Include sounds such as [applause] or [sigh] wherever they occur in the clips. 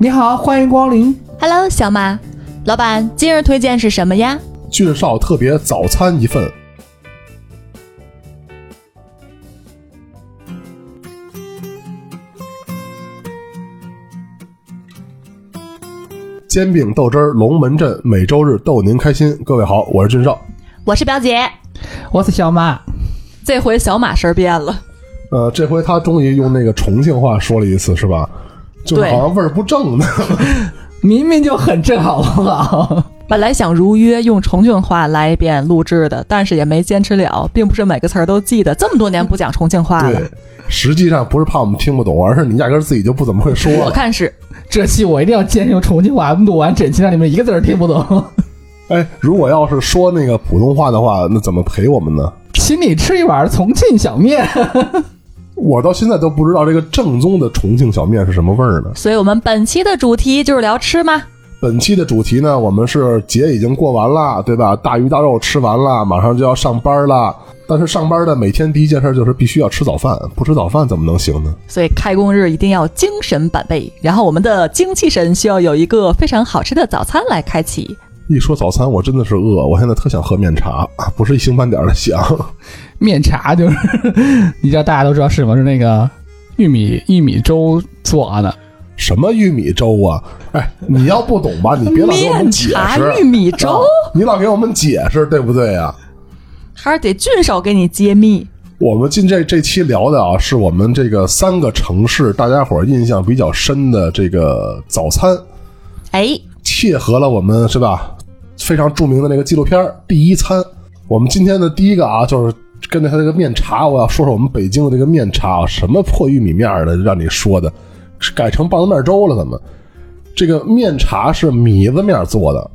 你好，欢迎光临。Hello，小马，老板，今日推荐是什么呀？俊少特别早餐一份。煎饼豆汁儿龙门阵，每周日逗您开心。各位好，我是俊少。我是表姐，我是小马，这回小马声变了。呃，这回他终于用那个重庆话说了一次，是吧？就是好像味儿不正呢。[laughs] 明明就很正，好不好？[laughs] 本来想如约用重庆话来一遍录制的，但是也没坚持了，并不是每个词儿都记得。这么多年不讲重庆话了对，，实际上不是怕我们听不懂，而是你压根儿自己就不怎么会说了。我看是。[laughs] 这期我一定要坚持用重庆话录完整期，让你们一个字儿听不懂。哎，如果要是说那个普通话的话，那怎么陪我们呢？请你吃一碗重庆小面。我到现在都不知道这个正宗的重庆小面是什么味儿呢。所以我们本期的主题就是聊吃吗？本期的主题呢，我们是节已经过完了，对吧？大鱼大肉吃完了，马上就要上班了。但是上班的每天第一件事就是必须要吃早饭，不吃早饭怎么能行呢？所以开工日一定要精神百倍，然后我们的精气神需要有一个非常好吃的早餐来开启。一说早餐，我真的是饿，我现在特想喝面茶，不是一星半点的想。[laughs] 面茶就是，[laughs] 你知道大家都知道是什么？是那个玉米玉米粥做的。什么玉米粥啊？哎，你要不懂吧，你别老给我们面解茶释。玉米粥啊你老给我们解释，对不对呀、还是得俊少给你揭秘。我们今这这期聊的啊，是我们这个三个城市大家伙印象比较深的这个早餐，哎，切合了我们是吧非常著名的那个纪录片《第一餐》。我们今天的第一个啊，就是跟着他这个面茶，我要说说我们北京的这个面茶啊，什么破玉米面的，让你说的，改成棒子面粥了？怎么？这个面茶是米子面做的，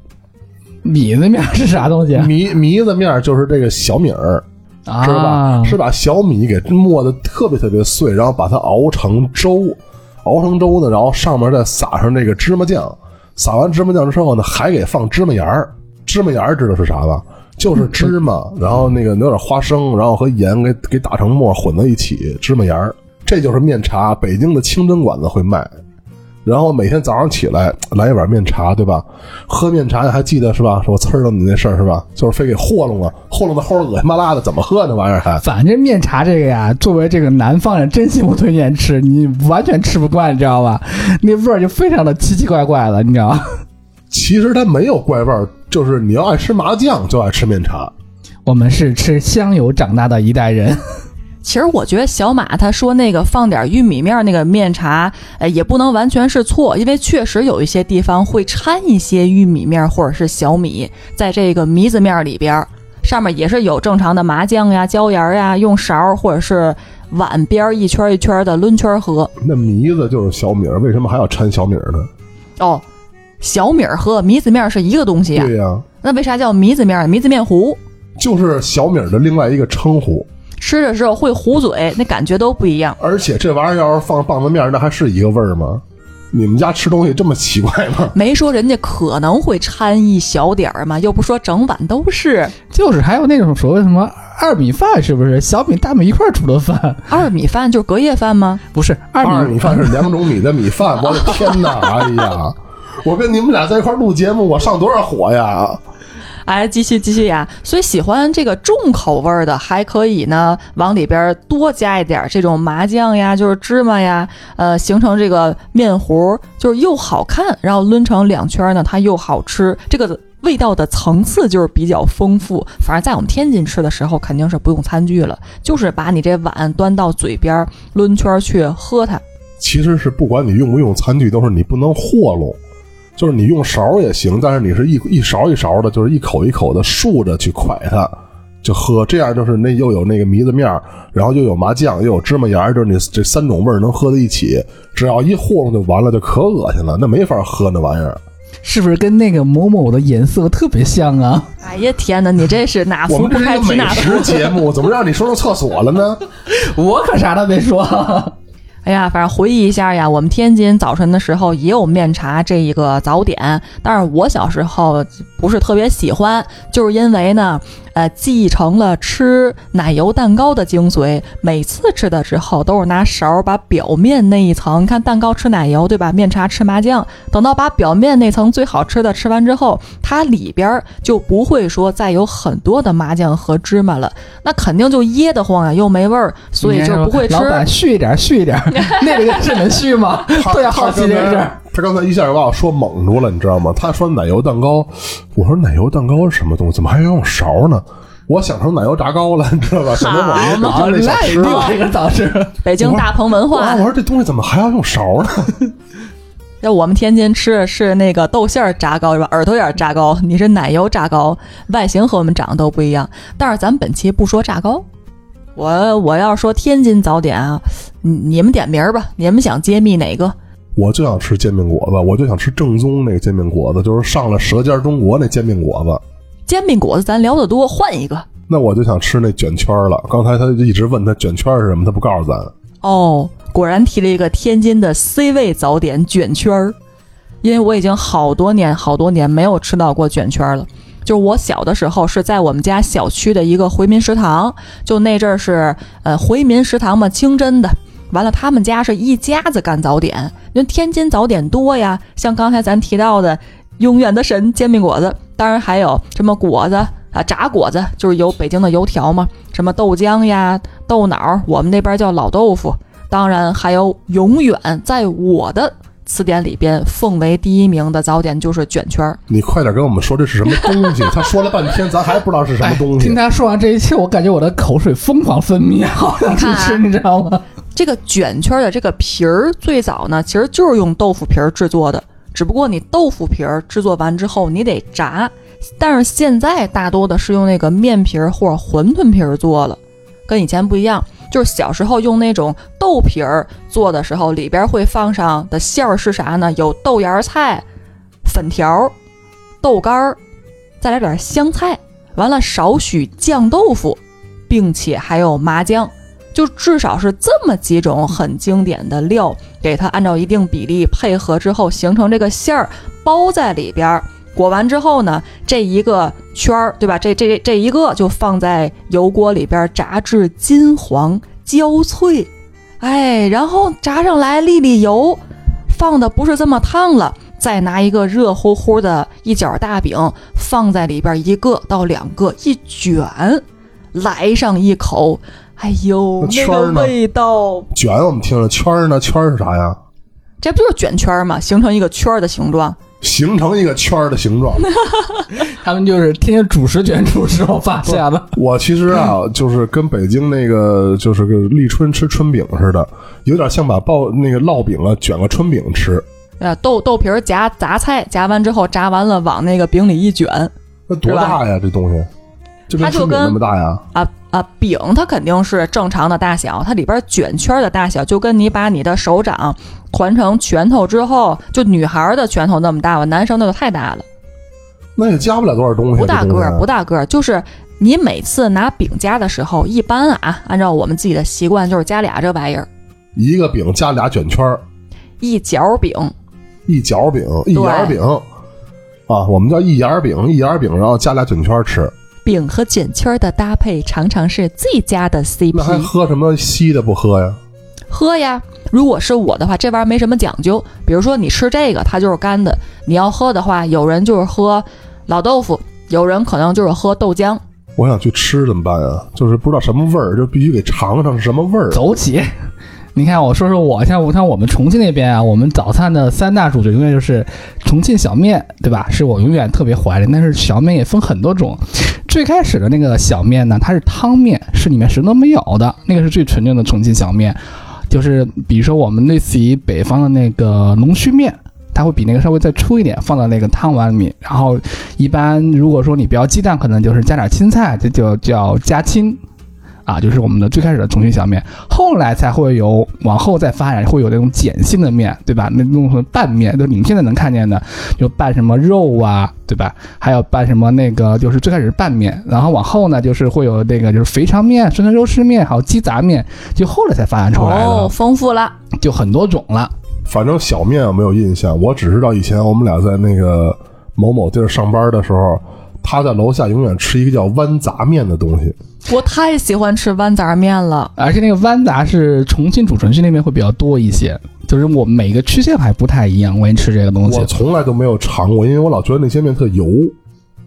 米子面是啥东西啊？米米子面就是这个小米儿，啊知道吧？是把小米给磨的特别特别碎，然后把它熬成粥，熬成粥呢，然后上面再撒上那个芝麻酱，撒完芝麻酱之后呢，还给放芝麻盐儿。芝麻盐儿知道是啥吧？就是芝麻，然后那个有点花生，然后和盐给给打成沫混在一起，芝麻盐儿，这就是面茶。北京的清真馆子会卖。然后每天早上起来来一碗面茶，对吧？喝面茶你还记得是吧？说我呲儿了你那事儿是吧？就是非给和弄了，和弄的齁恶心巴拉的，怎么喝那玩意儿还？反正面茶这个呀，作为这个南方人，真心不推荐吃，你完全吃不惯，你知道吧？那味儿就非常的奇奇怪怪的，你知道吗？其实它没有怪味儿，就是你要爱吃麻酱就爱吃面茶。[laughs] 我们是吃香油长大的一代人，其实我觉得小马他说那个放点玉米面儿那个面茶，呃，也不能完全是错，因为确实有一些地方会掺一些玉米面儿或者是小米在这个糜子面儿里边儿，上面也是有正常的麻酱呀、椒盐儿呀，用勺儿或者是碗边儿一圈儿一圈儿的抡圈儿喝。那糜子就是小米儿，为什么还要掺小米儿呢？哦，小米儿和米子面儿是一个东西呀、对呀、那为啥叫糜子面儿？米子面糊，就是小米儿的另外一个称呼。吃的时候会糊嘴，那感觉都不一样。而且这玩意儿要是放棒子面儿，那还是一个味儿吗？你们家吃东西这么奇怪吗？[laughs] 没说人家可能会掺一小点儿嘛，又不说整碗都是。就是还有那种所谓什么二米饭，是不是？小米大米一块儿煮的饭，二米饭就是隔夜饭吗？不是二米二米饭是两种米的米饭，我的 [laughs] 天哪！哎呀，我跟你们俩在一块儿录节目，我上多少火呀？哎，继续继续呀！所以喜欢这个重口味儿的，还可以呢，往里边多加一点这种麻酱呀，就是芝麻呀，呃，形成这个面糊，就是又好看，然后抡成两圈呢，它又好吃，这个味道的层次就是比较丰富。反正在我们天津吃的时候，肯定是不用餐具了，就是把你这碗端到嘴边，抡圈去喝它。其实是不管你用不用餐具，都是你不能和弄，就是你用勺也行，但是你是一一勺一勺的，就是一口一口的竖着去蒯它，就喝，这样就是那又有那个糜子面儿，然后又有麻酱，又有芝麻盐，就是你这三种味儿能喝在一起，只要一和弄就完了，就可恶心了，那没法喝那玩意儿。是不是跟那个某某的颜色特别像啊？哎呀天哪，你这是哪我壶不开们这是一个美提哪壶食。节目，怎么让你说到厕所了呢？[laughs] 我可啥都没说。哎呀，反正回忆一下呀，我们天津早晨的时候也有面茶这一个早点，但是我小时候不是特别喜欢，就是因为呢，呃，继承了吃奶油蛋糕的精髓。每次吃的时候，都是拿勺把表面那一层，看蛋糕吃奶油对吧？面茶吃麻酱，等到把表面那层最好吃的吃完之后，它里边就不会说再有很多的麻酱和芝麻了，那肯定就噎得慌呀，又没味儿，所以就不会吃。老板续一点，续一点，[laughs] 那个是能续吗？特别 [laughs] 好奇这事儿。他刚才一下就把我说懵住了，你知道吗？他说奶油蛋糕，我说奶油蛋糕是什么东西？怎么还要用勺呢？我想成奶油炸糕了，你知道吧？想成我们北京那小吃了，这个倒是北京大棚文化。我说这东西怎么还要用勺呢？[laughs] 要我们天津吃的是那个豆馅儿炸糕是吧？耳朵眼炸糕，你是奶油炸糕，外形和我们长得都不一样。但是咱本期不说炸糕，我我要说天津早点啊，你你们点名儿吧，你们想揭秘哪个？我就想吃煎饼果子，我就想吃正宗那个煎饼果子，就是上了《舌尖中国》那煎饼果子。煎饼果子咱聊得多，换一个。那我就想吃那卷圈了。刚才他一直问他卷圈是什么，他不告诉咱。哦，果然提了一个天津的 C 位早点卷圈儿。因为我已经好多年好多年没有吃到过卷圈了。就是我小的时候是在我们家小区的一个回民食堂，就那阵儿是呃回民食堂嘛，清真的。完了，他们家是一家子干早点，因为天津早点多呀。像刚才咱提到的永远的神煎饼果子，当然还有什么果子啊，炸果子，就是有北京的油条嘛，什么豆浆呀、豆脑，我们那边叫老豆腐。当然还有永远在我的词典里边奉为第一名的早点就是卷圈儿。你快点跟我们说这是什么东西？他说了半天，咱还不知道是什么东西。[laughs] 听他说完这一切，我感觉我的口水疯狂分泌，好想去吃，你知道吗？这个卷圈的这个皮儿最早呢，其实就是用豆腐皮儿制作的，只不过你豆腐皮儿制作完之后你得炸，但是现在大多的是用那个面皮儿或者馄饨皮儿做了，跟以前不一样。就是小时候用那种豆皮儿做的时候，里边会放上的馅儿是啥呢？有豆芽菜、粉条、豆干儿，再来点香菜，完了少许酱豆腐，并且还有麻酱。就至少是这么几种很经典的料，给它按照一定比例配合之后，形成这个馅儿，包在里边儿。裹完之后呢，这一个圈儿，对吧？这这这一个就放在油锅里边炸至金黄焦脆，哎，然后炸上来沥沥油，放的不是这么烫了，再拿一个热乎乎的一角大饼放在里边一个到两个一卷，来上一口。哎呦，那个味道！卷我们听着，圈儿呢？圈儿是啥呀？这不就是卷圈儿吗？形成一个圈儿的形状，形成一个圈儿的形状。[laughs] 他们就是天天主食卷主食，我发现了。我其实啊，就是跟北京那个就是个立春吃春饼似的，有点像把爆那个烙饼啊卷个春饼吃。啊，豆豆皮儿夹杂菜，夹完之后炸完了，往那个饼里一卷。那多大呀？这东西？它就跟那么大呀？啊。啊，饼它肯定是正常的大小，它里边卷圈的大小就跟你把你的手掌团成拳头之后，就女孩的拳头那么大吧，男生那就太大了。那也加不了多少东西。不大个儿，不大个儿，就是你每次拿饼夹的时候，一般啊，按照我们自己的习惯，就是夹俩这玩意儿。一个饼夹俩卷圈儿，一角饼，一角饼，一角饼啊，我们叫一角饼，一角饼，然后加俩卷圈吃。饼和卷圈的搭配常常是最佳的 CP。那还喝什么稀的不喝呀？喝呀！如果是我的话，这玩意儿没什么讲究。比如说你吃这个，它就是干的；你要喝的话，有人就是喝老豆腐，有人可能就是喝豆浆。我想去吃怎么办啊？就是不知道什么味儿，就必须给尝尝是什么味儿。走起！[laughs] 你看，我说说我，像我像我们重庆那边啊，我们早餐的三大主角永远就是重庆小面对吧？是我永远特别怀念。但是小面也分很多种，最开始的那个小面呢，它是汤面，是里面什么都没有的，那个是最纯正的重庆小面。就是比如说我们类似于北方的那个龙须面，它会比那个稍微再粗一点，放到那个汤碗里面。然后一般如果说你不要鸡蛋，可能就是加点青菜，这就叫加青。啊，就是我们的最开始的重庆小面，后来才会有往后再发展，会有那种碱性的面，对吧？那种拌面，就你们现在能看见的，就拌什么肉啊，对吧？还有拌什么那个，就是最开始是拌面，然后往后呢，就是会有那个就是肥肠面、酸菜肉丝面，还有鸡杂面，就后来才发展出来的，哦，丰富了，就很多种了。反正小面我没有印象，我只知道以前我们俩在那个某某地儿上班的时候。他在楼下永远吃一个叫豌杂面的东西。我太喜欢吃豌杂面了。而且那个豌杂是重庆主城区那边会比较多一些，就是我每个区县还不太一样。关于吃这个东西我，从来都没有尝过，因为我老觉得那些面特油，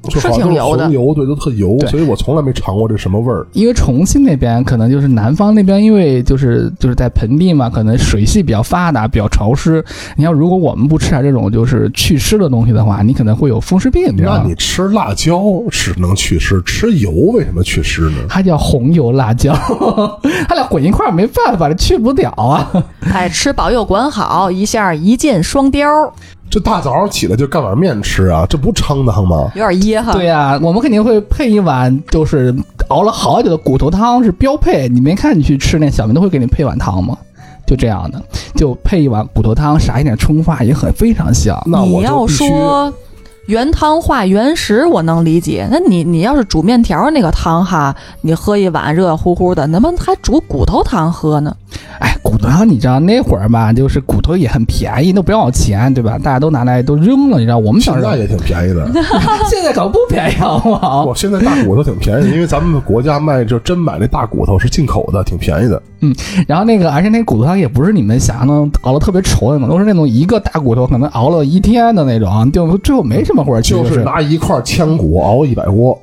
就是挺油的红油对，都特油，所以我从来没尝过这什么味儿。因为重庆那边可能就是南方那边，因为就是就是在盆地嘛，可能水系比较发达，比较潮湿。你要如果我们不吃点这种就是祛湿的东西的话，你可能会有风湿病，那你？吃辣椒是能祛湿，吃油为什么祛湿呢？它叫红油辣椒，[laughs] 它俩混一块儿没办法，这去不了啊。哎，吃饱又管好，一下一箭双雕，这大早上起来就干碗面吃啊，这不撑得慌吗？有点噎哈。对呀、我们肯定会配一碗，就是熬了好久的骨头汤是标配。你没看你去吃那小面都会给你配碗汤吗？就这样的，就配一碗骨头汤，撒一点葱花也很非常香。那我你要说原汤化原食，我能理解。那你你要是煮面条那个汤哈，你喝一碗热乎乎的，那么还煮骨头汤喝呢？哎，骨头汤你知道那会儿吧，就是骨头也很便宜，都不要钱，对吧？大家都拿来都扔了，你知道我们小时候也挺便宜的。[laughs] 现在可不便宜，好不好？哇，现在大骨头挺便宜，因为咱们国家卖就真买那大骨头是进口的，挺便宜的。嗯然后那个，而且那骨头汤也不是你们想象中熬的特别稠的那种，都是那种一个大骨头可能熬了一天的那种，就最后没什么味儿，就是拿一块腔骨熬一百锅，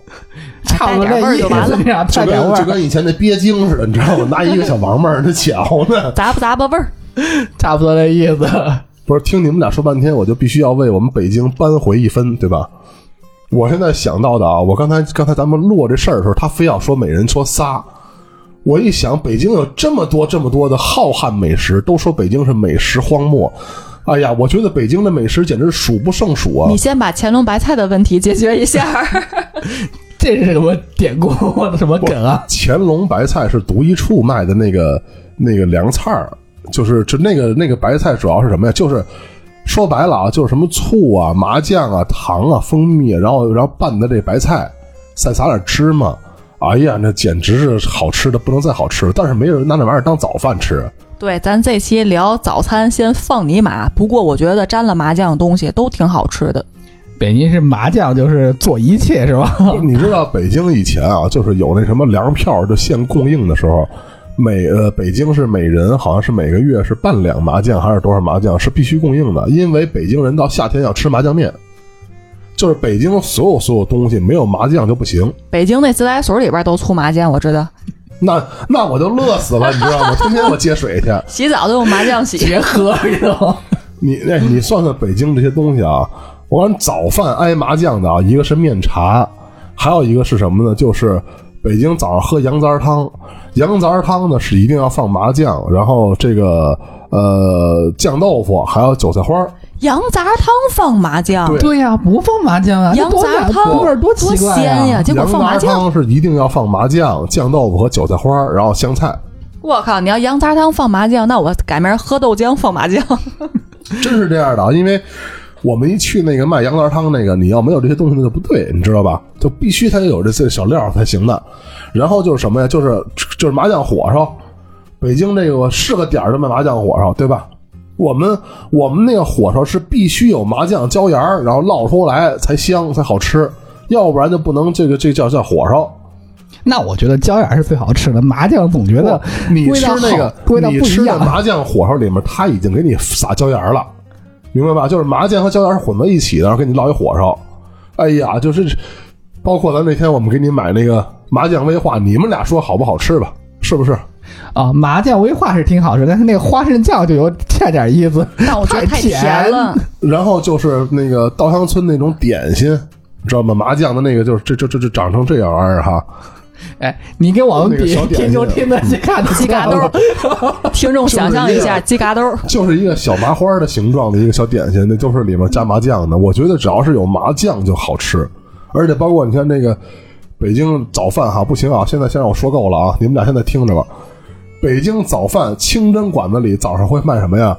差不多那意就完了思，这样就跟就跟以前那鳖精似的，你知道吗？拿一个小王八儿那搅呢。咂吧咂吧味儿。[laughs] 差不多那意思。[laughs] 不是，听你们俩说半天，我就必须要为我们北京扳回一分，对吧？我现在想到的啊，我刚才刚才咱们落这事儿的时候，他非要说每人说仨。我一想，北京有这么多这么多的浩瀚美食，都说北京是美食荒漠。哎呀，我觉得北京的美食简直数不胜数啊你！先把乾隆白菜的问题解决一下。[laughs] 这是什么典故？什么梗啊？乾隆白菜是独一处卖的那个那个凉菜儿，就是就那个那个白菜主要是什么呀？就是说白了啊，就是什么醋啊、麻酱啊、糖啊、蜂蜜，然后然后拌的这白菜，再撒点芝麻。哎呀，那简直是好吃的不能再好吃了。但是没有人拿那玩意儿当早饭吃。对，咱这期聊早餐，先放你马。不过我觉得沾了麻酱的东西都挺好吃的。北京是麻酱，就是做一切是吧？你知道北京以前啊，就是有那什么粮票就现供应的时候，每呃北京是每人好像是每个月是半两麻酱还是多少麻酱是必须供应的，因为北京人到夏天要吃麻酱面，就是北京所有所有东西没有麻酱就不行。北京那自来水里边都出麻酱，我知道，[laughs] 那那我就乐死了，你知道吗？天天我接水去。[laughs] 洗澡都用麻酱洗。[laughs] 结合这种。你哎，你算算北京这些东西啊，我看早饭挨麻酱的啊，一个是面茶，还有一个是什么呢？就是北京早上喝羊杂汤，羊杂汤呢是一定要放麻酱，然后这个呃酱豆腐，还有韭菜花儿。羊杂汤放麻酱，对对呀、不放麻酱啊，羊杂汤味儿多奇怪鲜呀！呀！结果羊放麻酱，杂汤是一定要放麻酱、酱豆腐和韭菜花儿，然后香菜。我靠！你要羊杂汤放麻酱，那我改名喝豆浆放麻酱。[laughs] 真是这样的啊，因为我们一去那个卖羊杂汤那个，你要没有这些东西那就不对，你知道吧？就必须它有这些小料才行的。然后就是什么呀？就是就是麻酱火烧，北京这个是个点儿的卖麻酱火烧，对吧？我们我们那个火烧是必须有麻酱椒盐儿，然后烙出来才香才好吃，要不然就不能这个这叫叫火烧。那我觉得椒盐是最好吃的，麻酱总觉得你吃那个味道你吃的不一样。麻酱火烧里面，他已经给你撒椒盐了，明白吧？就是麻酱和椒盐是混在一起的，然后给你烙一火烧。哎呀，就是包括咱那天我们给你买那个麻酱威化，你们俩说好不好吃吧？是不是？啊，麻酱威化是挺好吃，但是那个花生酱就有欠点意思，但我觉得太甜了。然后就是那个稻香村那种点心，知道吗？麻酱的那个就是这这这这长成这样玩意儿哈，哎，你跟我们比听众听得去看鸡嘎兜儿，[laughs] 听众想象一下鸡嘎兜儿。[laughs] 就是一个小麻花的形状的一个小点心，那都是里面加麻酱的。我觉得只要是有麻酱就好吃，而且包括你看那个北京早饭哈，不行啊，现在先让我说够了啊，你们俩现在听着吧。北京早饭清真馆子里早上会卖什么呀？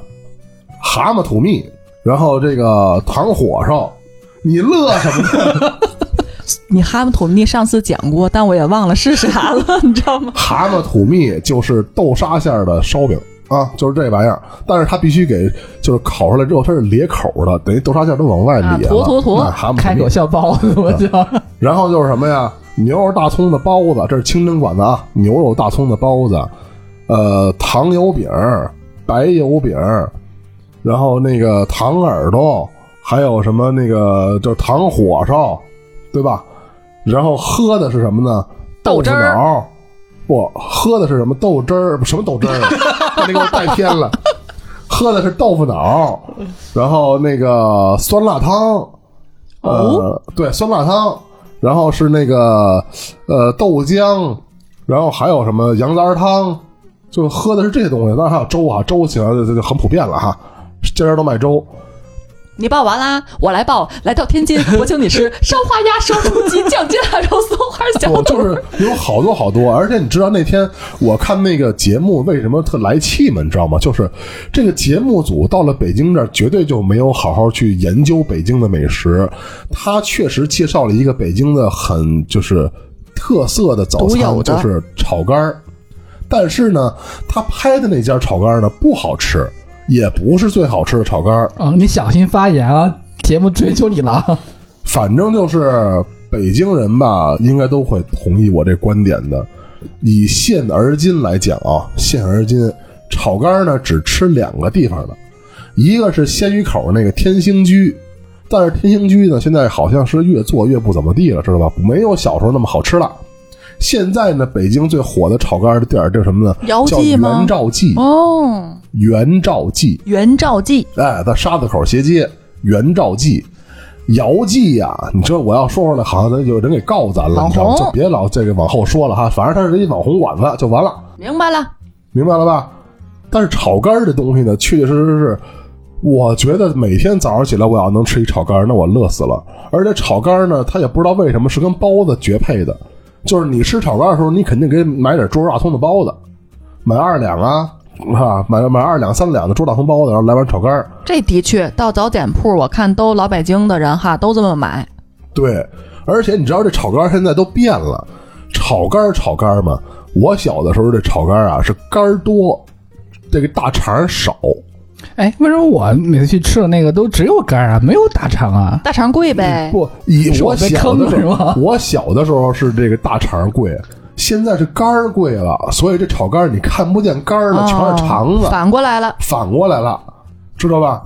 蛤蟆土蜜，然后这个糖火烧。你乐什么呢？[laughs] 你蛤蟆土蜜上次讲过，但我也忘了是啥了，[laughs] 你知道吗？蛤蟆土蜜就是豆沙馅儿的烧饼啊，就是这玩意儿。但是它必须给就是烤出来之后它是裂口的，等于豆沙馅儿都往外裂了。啊坨坨坨那蛤蟆土蜜开口笑包子，[laughs] 我就然后就是什么呀？牛肉大葱的包子，这是清真馆子啊。牛肉大葱的包子，呃，糖油饼、白油饼，然后那个糖耳朵，还有什么那个就是糖火烧，对吧？然后喝的是什么呢？豆腐豆汁儿脑，不，喝的是什么豆汁儿？什么豆汁儿啊？[laughs] 你给我带偏了。喝的是豆腐脑，然后那个酸辣汤，呃，对，酸辣汤，然后是那个呃豆浆，然后还有什么羊杂汤，就喝的是这些东西。当然还有粥啊，粥起来就就很普遍了哈，家家都卖粥。你报完啦，我来报。来到天津，[laughs] 我请你吃烧花鸭、烧雏鸡、酱鸡腊肉、松花小肚。我就是有好多好多，而且你知道那天我看那个节目为什么特来气吗？你知道吗？就是这个节目组到了北京这儿，绝对就没有好好去研究北京的美食。他确实介绍了一个北京的很就是特色的早餐，就是炒肝儿。但是呢，他拍的那家炒肝儿呢不好吃，也不是最好吃的炒肝儿。啊，你小心发言啊！节目追究你了。反正就是北京人吧，应该都会同意我这观点的。以现而今来讲啊，现而今炒肝呢只吃两个地方的，一个是鲜鱼口那个天兴居，但是天兴居呢现在好像是越做越不怎么地了，知道吧？没有小时候那么好吃了。现在呢，北京最火的炒肝的地儿叫什么呢？姚叫记吗元兆记。哦，元兆记，元兆记，哎，在沙子口斜街元兆记。姚记呀、你知道我要说出来，好像咱就有人给告咱了，网你知道吗？红就别老这个往后说了哈，反正它是一网红馆子就完了，明白了。明白了吧？但是炒肝儿这东西呢，确确实实是，我觉得每天早上起来我要能吃一炒肝儿，那我乐死了。而且炒肝儿呢，它也不知道为什么是跟包子绝配的，就是你吃炒肝的时候，你肯定给买点猪肉大葱的包子，买二两啊，啊，买买二两三两的猪大葱包子，然后来碗炒肝儿。这的确，到早点铺，我看都老北京的人哈都这么买。对，而且你知道这炒肝现在都变了，炒肝炒肝嘛。我小的时候这炒肝啊是肝儿多，这个大肠少。哎，为什么我每次去吃的那个都只有肝儿啊，没有大肠啊？大肠贵呗，不，以我是我被小的时候我小的时候是这个大肠贵，现在是肝儿贵了，所以这炒肝儿你看不见肝儿了，全是肠子，哦反过来了。反过来了，知道吧？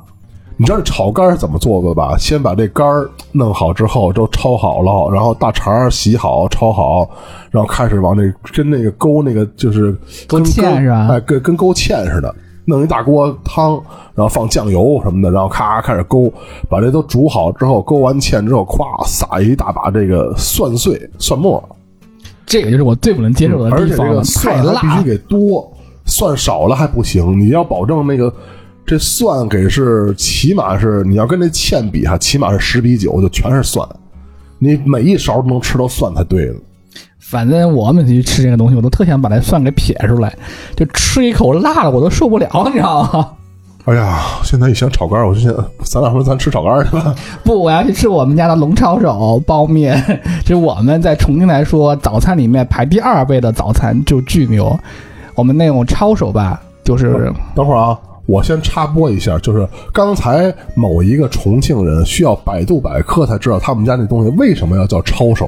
你知道这炒肝儿是怎么做的吧？先把这肝儿弄好之后，都焯好了，然后大肠儿洗好、焯好，然后开始往那跟那个勾那个就是勾芡是吧哎，跟跟勾芡似的，弄一大锅汤，然后放酱油什么的，然后咔开始勾，把这都煮好之后，勾完芡之后，咵撒一大把这个蒜碎、蒜末，这个就是我最不能接受的而且这地方了，个太蒜还必须辣。给多，蒜少了还不行，你要保证那个这蒜给是起码是你要跟这芡比哈，起码是十比九，就全是蒜，你每一勺都能吃到蒜才对的。反正我每次去吃这个东西，我都特想把那蒜给撇出来，就吃一口辣的我都受不了，你知道吗？哎呀，现在一想炒肝儿，我就想 [laughs] 咱俩说咱吃炒肝儿去吧。不，我要去吃我们家的龙抄手包面，就是我们在重庆来说，早餐里面排第二位的早餐就巨牛。我们那种抄手吧，就是等会儿啊，我先插播一下，就是刚才某一个重庆人需要百度百科才知道他们家那东西为什么要叫抄手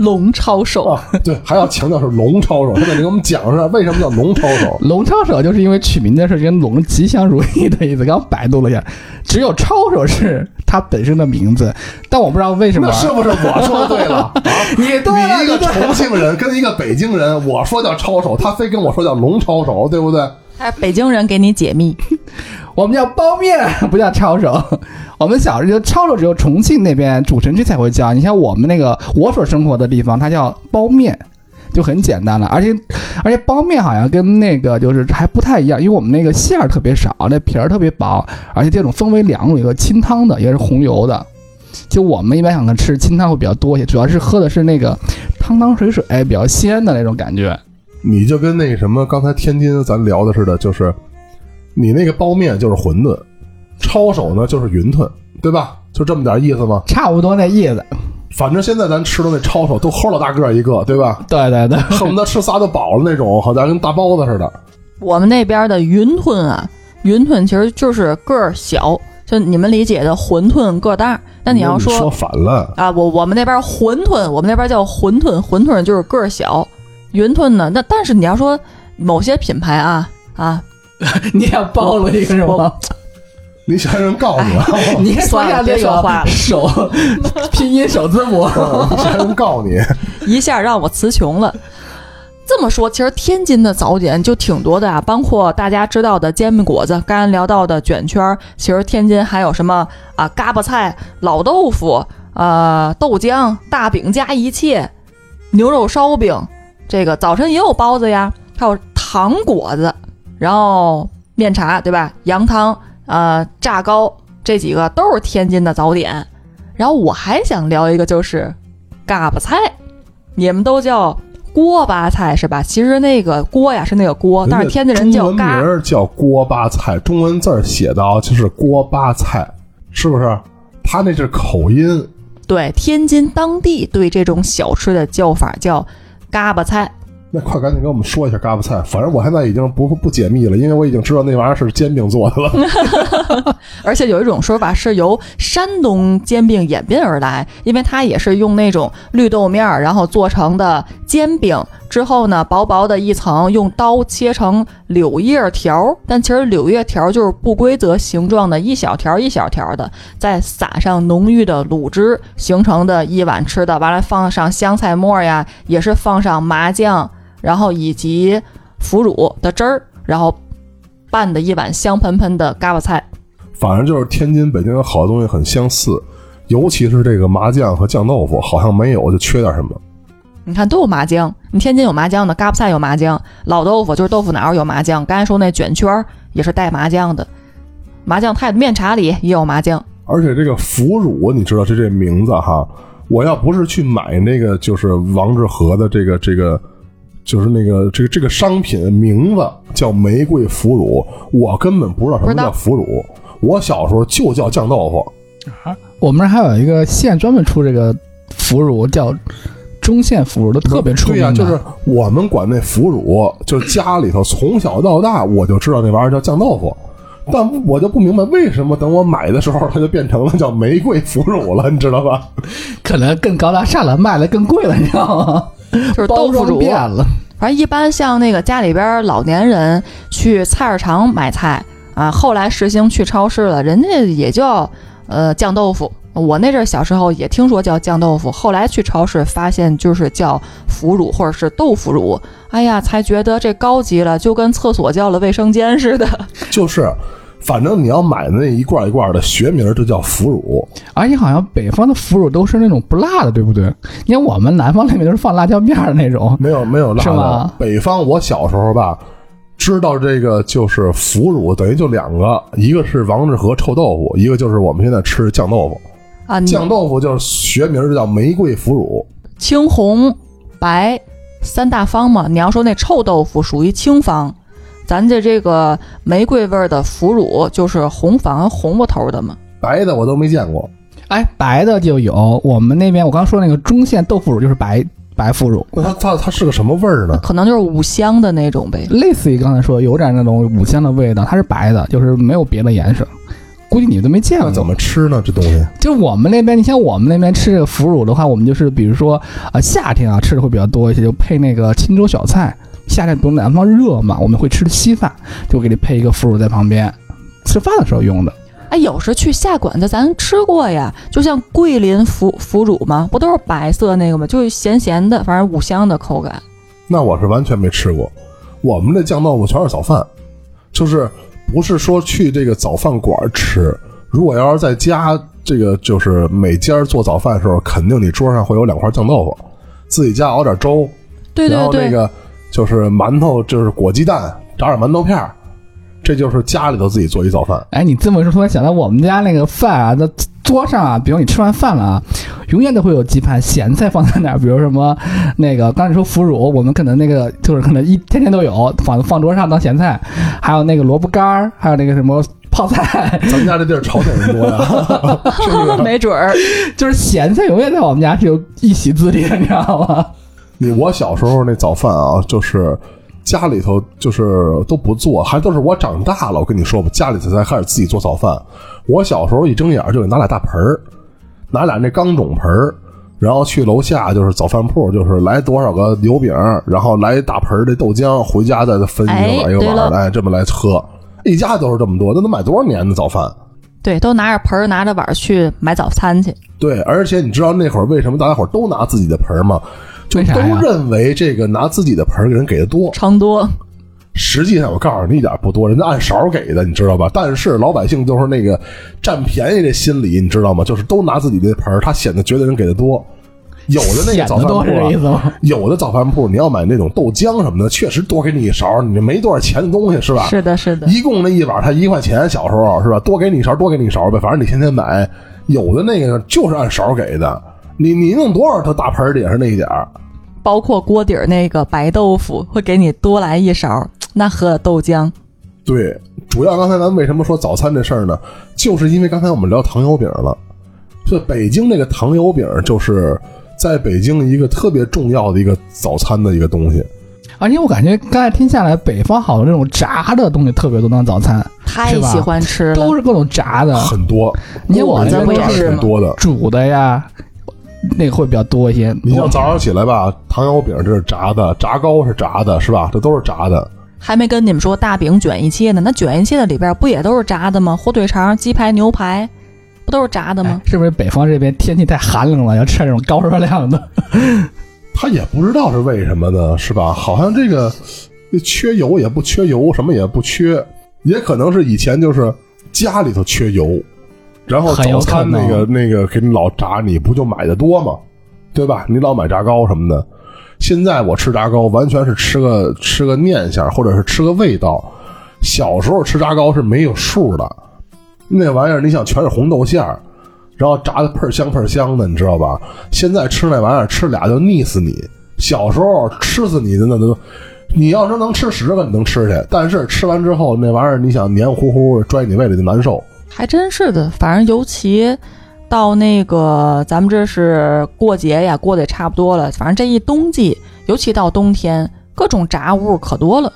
龙抄手，啊？对，还要强调是龙抄手。他得给我们讲一下为什么叫龙抄手。龙抄手，就是因为取名的是跟龙吉祥如意的意思。刚百度了一下，只有抄手是它本身的名字，但我不知道为什么那。是不是我说对了啊？[laughs] 你对了，你一个重庆人跟一个北京人，我说叫抄手，他非跟我说叫龙抄手，对不对？哎，北京人给你解密，我们叫包面，[laughs] 不叫抄手。我们小时候抄手只有重庆那边主城区才会叫，你像我们那个我所生活的地方，它叫包面，就很简单了。而且而且包面好像跟那个就是还不太一样，因为我们那个馅儿特别少，那皮儿特别薄，而且这种分为两种，一个清汤的，一个是红油的。就我们一般想吃清汤会比较多一些，主要是喝的是那个汤汤水水比较鲜的那种感觉。你就跟那什么刚才天津咱聊的似的，就是你那个包面就是馄饨，抄手呢就是云吞，对吧？就这么点意思吗？差不多那意思。反正现在咱吃的那抄手都齁老大个儿一个，对吧？对对对，恨不得吃仨就饱了那种，好像跟大包子似的。我们那边的云吞啊，云吞其实就是个儿小，就你们理解的馄饨个大。那你要说说反了，啊，我我们那边馄饨，我们那边叫馄饨，馄饨就是个儿小，云吞呢，那但是你要说某些品牌啊啊，[laughs] 你也暴露一个是吗？你想让人告 [laughs] 你啊？你看算了别说话首 [laughs] 拼音首字母，你想让人告你？一下让我词穷了。这么说，其实天津的早点就挺多的啊，包括大家知道的煎饼果子，刚才聊到的卷圈儿，其实天津还有什么啊，嘎巴菜、老豆腐、呃豆浆、大饼加一切、牛肉烧饼，这个早晨也有包子呀，还有糖果子，然后面茶对吧？羊汤、呃炸糕，这几个都是天津的早点。然后我还想聊一个，就是嘎巴菜，你们都叫锅巴菜是吧？其实那个锅呀是那个锅，但是天津人叫名嘎。儿叫锅巴菜，中文字儿写的啊就是锅巴菜，是不是？他那是口音，对，天津当地对这种小吃的叫法叫嘎巴菜。那快赶紧给我们说一下嘎巴菜。反正我现在已经不不解密了，因为我已经知道那玩意儿是煎饼做的了。[laughs] 而且有一种说法是由山东煎饼演变而来，因为它也是用那种绿豆面儿，然后做成的煎饼，之后呢，薄薄的一层，用刀切成柳叶条儿，但其实柳叶条儿就是不规则形状的一小条儿一小条儿的，再撒上浓郁的卤汁形成的一碗吃的，完了放上香菜末呀，也是放上麻酱，然后以及腐乳的汁儿，然后拌的一碗香喷喷的嘎巴菜。反正就是天津、北京有好多东西很相似，尤其是这个麻酱和酱豆腐，好像没有就缺点什么。你看都有麻酱，你天津有麻酱的，嘎巴菜有麻酱，老豆腐就是豆腐脑儿有麻酱，刚才说那卷圈儿也是带麻酱的，麻酱太面茶里也有麻酱。而且这个腐乳，你知道这这名字哈，我要不是去买那个就是王致和的这个这个，就是那个这个这个商品名字叫玫瑰腐乳，我根本不知道什么叫腐乳。我小时候就叫酱豆腐，啊我们这还有一个县专门出这个腐乳，叫中县腐乳，都特别出名对呀。就是我们管那腐乳，就是家里头从小到大我就知道那玩意儿叫酱豆腐。但我就不明白为什么等我买的时候，它就变成了叫玫瑰腐乳了，你知道吧？可能更高大上了，卖的更贵了，你知道吗？就是豆腐乳。变了。反正一般像那个家里边儿老年人去菜市场买菜啊，后来实行去超市了，人家也叫呃酱豆腐。我那阵儿小时候也听说叫酱豆腐，后来去超市发现就是叫腐乳或者是豆腐乳，哎呀，才觉得这高级了，就跟厕所叫了卫生间似的。[laughs] 就是，反正你要买的那一罐一罐的学名就叫腐乳。而且好像北方的腐乳都是那种不辣的，对不对？你看我们南方那边都是放辣椒面儿的那种。没有没有辣的是吗。北方我小时候吧，知道这个就是腐乳，等于就两个，一个是王致和臭豆腐，一个就是我们现在吃的酱豆腐。啊，酱豆腐就是学名就叫玫瑰腐乳。青红白三大方嘛。你要说那臭豆腐属于青方，咱家这个玫瑰味儿的腐乳就是红房红木头的嘛。白的我都没见过，哎，白的就有，我们那边我刚说那个中县豆腐乳就是白白腐乳，那它它它是个什么味儿呢？可能就是五香的那种呗。类似于刚才说有点那种五香的味道，它是白的，就是没有别的颜色。估计你都没见过。怎么吃呢？这东西就我们那边，你像我们那边吃这个腐乳的话，我们就是比如说啊、夏天啊吃的会比较多一些，就配那个清粥小菜。夏天不是南方热嘛，我们会吃稀饭，就给你配一个腐乳在旁边，吃饭的时候用的。哎，有时去下馆子咱吃过呀，就像桂林腐腐乳嘛，不都是白色那个吗？就是咸咸的，反正五香的口感。那我是完全没吃过。我们这酱豆腐全是早饭，就是不是说去这个早饭馆吃。如果要是在家，这个就是每家做早饭的时候，肯定你桌上会有两块酱豆腐，自己家熬点粥，对对对，然后那个就是馒头，就是裹鸡蛋，炸点馒头片儿，这就是家里头自己做一早饭。哎，你这么一说，突然想到我们家那个饭啊，那桌上啊，比如你吃完饭了啊，永远都会有几盘咸菜放在那儿，比如什么那个刚才说腐乳，我们可能那个就是可能一天天都有放放桌上当咸菜，还有那个萝卜干儿，还有那个什么泡菜，咱们家这地儿朝鲜人多呀，是不是？没准儿。就是咸菜永远在我们家是有一席之地的，你知道吗？你我小时候那早饭啊，就是家里头就是都不做，还都是我长大了，我跟你说吧，家里头才开始自己做早饭。我小时候一睁眼就得拿俩大盆儿，拿俩那钢种盆儿，然后去楼下就是早饭铺，就是来多少个油饼，然后来一大盆儿的豆浆，回家再分一个哎碗一个碗儿来这么来喝。一家都是这么多，那能买多少年的早饭？对，都拿着盆儿拿着碗儿去买早餐去。对，而且你知道那会儿为什么大家伙儿都拿自己的盆儿吗？就都认为这个拿自己的盆儿给人给的多，常多，实际上我告诉你一点不多，人家按勺给的，你知道吧？但是老百姓都是那个占便宜的心理，你知道吗？就是都拿自己的盆儿，他显得觉得人给的多。有的那个早饭铺、有的早饭铺你要买那种豆浆什么的，确实多给你一勺，你没多少钱的东西是吧？是的，是的。一共那一碗才一块钱，小时候是吧？多给你一勺，多给你一勺呗，反正你天天买。有的那个就是按勺给的，你你弄多少，它大盆儿里也是那一点儿。包括锅底儿那个白豆腐，会给你多来一勺，那喝豆浆。对，主要刚才咱为什么说早餐这事儿呢？就是因为刚才我们聊糖油饼了。这北京这个糖油饼，就是在北京一个特别重要的一个早餐的一个东西。而且我感觉刚才听下来，北方好多这种炸的东西特别多当早餐，太喜欢吃了都，是各种炸的。很多，你看我这这不也是吗？很多的。煮的呀，那个会比较多一些。你像早上起来吧，糖油饼这是炸的，炸糕是炸的，是吧？这都是炸的。还没跟你们说大饼卷一切呢。那卷一切的里边不也都是炸的吗？火腿肠、鸡排、牛排，不都是炸的吗？哎是不是北方这边天气太寒冷了，要吃这种高热量的？[laughs] 他也不知道是为什么呢，是吧？好像这个缺油也不缺油，什么也不缺，也可能是以前就是家里头缺油，然后早餐那个那个给你老炸，你不就买的多吗？对吧？你老买炸糕什么的。现在我吃炸糕完全是吃个吃个念想，或者是吃个味道。小时候吃炸糕是没有数的，那玩意儿你想全是红豆馅儿，然后炸的倍儿香倍儿香的，你知道吧？现在吃那玩意儿吃俩就腻死你。小时候吃死你的那都，你要是能吃十个你能吃去，但是吃完之后那玩意儿你想黏糊糊拽你胃里就难受。还真是的，反正尤其到那个咱们这是过节呀，过得也差不多了。反正这一冬季，尤其到冬天，各种炸物可多了，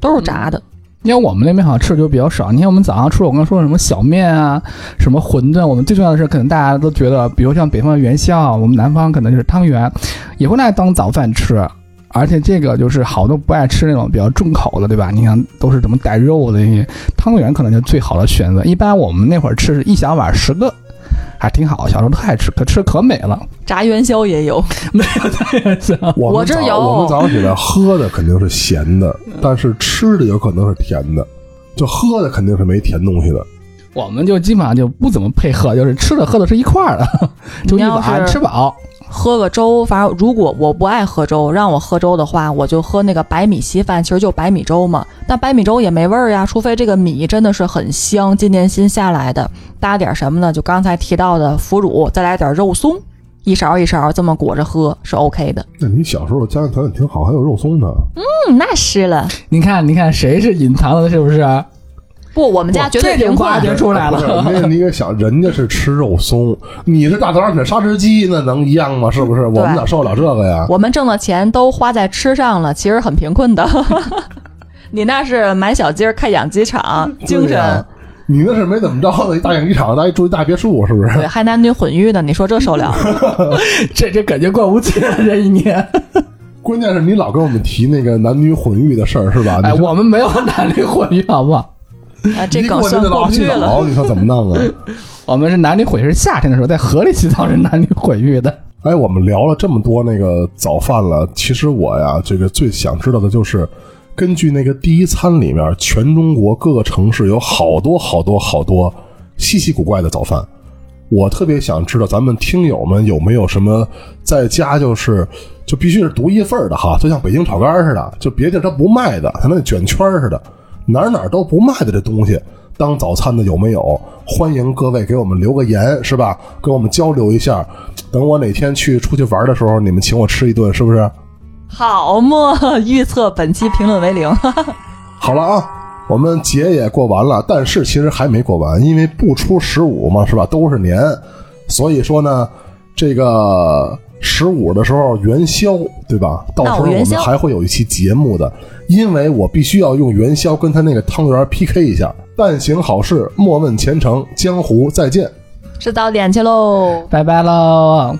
都是炸的。因为我们那边好像吃的就比较少。你看我们早上吃，我刚说什么小面啊，什么馄饨，我们最重要的是，可能大家都觉得，比如像北方的元宵，我们南方可能就是汤圆，也会拿来当早饭吃。而且这个就是好多不爱吃那种比较重口的，对吧？你看都是怎么带肉的那些汤圆，可能就最好的选择。一般我们那会儿吃是一小碗十个，还挺好。小时候特爱吃，可吃可美了。[laughs] 炸元宵也有，[laughs] 没有太元宵，我这有我们早上起来喝的肯定是咸的，但是吃的有可能是甜的，就喝的肯定是没甜东西的。我们就基本上就不怎么配喝，就是吃的喝的是一块儿的，[laughs] 就一碗吃饱。喝个粥。反正如果我不爱喝粥，让我喝粥的话，我就喝那个白米稀饭，其实就白米粥嘛。但白米粥也没味儿呀，除非这个米真的是很香，今年新下来的，搭点什么呢？就刚才提到的腐乳，再来点肉松，一勺一勺这么裹着喝是 OK 的。那你小时候家庭条件挺好，还有肉松呢。嗯，那是了。你看，你看谁是隐藏的，是不是？不，我们家绝对这就贫困。挖掘出来不是了。[laughs] 那你也想，人家是吃肉松，你是大早上起来杀只鸡，那能一样吗？是不是？我们哪受得了这个呀？我们挣的钱都花在吃上了，其实很贫困的。[laughs] 你那是买小鸡儿开养鸡场，精神你那是没怎么着的，一大养鸡场，大一住一大别墅，是不是？对，还男女混浴呢，你说这受了？[laughs] 这这感觉过不去了，这一年。关键是你老跟我们提那个男女混浴的事儿，是吧？哎，我们没有男女混浴，好不好？啊，这你给梗算我这老过不去了。你说怎么弄啊？[laughs] 我们是男女混育，是夏天的时候在河里洗澡是男女混浴的。哎，我们聊了这么多那个早饭了，其实我呀，这个最想知道的就是，根据那个第一餐里面，全中国各个城市有好多好多好多稀奇古怪的早饭。我特别想知道咱们听友们有没有什么在家就是就必须是独一份的哈，就像北京炒肝似的，就别地儿它不卖的，像那卷圈似的，哪儿哪儿都不卖的这东西，当早餐的有没有？欢迎各位给我们留个言，是吧？跟我们交流一下。等我哪天去出去玩的时候，你们请我吃一顿，是不是？好么？预测本期评论为零。好了啊，我们节也过完了，但是其实还没过完，因为不出十五嘛，是吧？都是年，所以说呢，这个十五的时候元宵，对吧？到时候我们还会有一期节目的，因为我必须要用元宵跟他那个汤圆 PK 一下。但行好事，莫问前程，江湖再见。吃早点去喽。拜拜喽。